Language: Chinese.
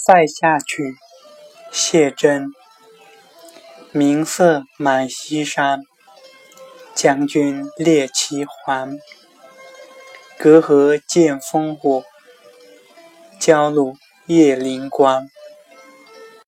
塞下曲，谢真。明色满西山，将军猎奇还。隔河见烽火，焦路夜临关。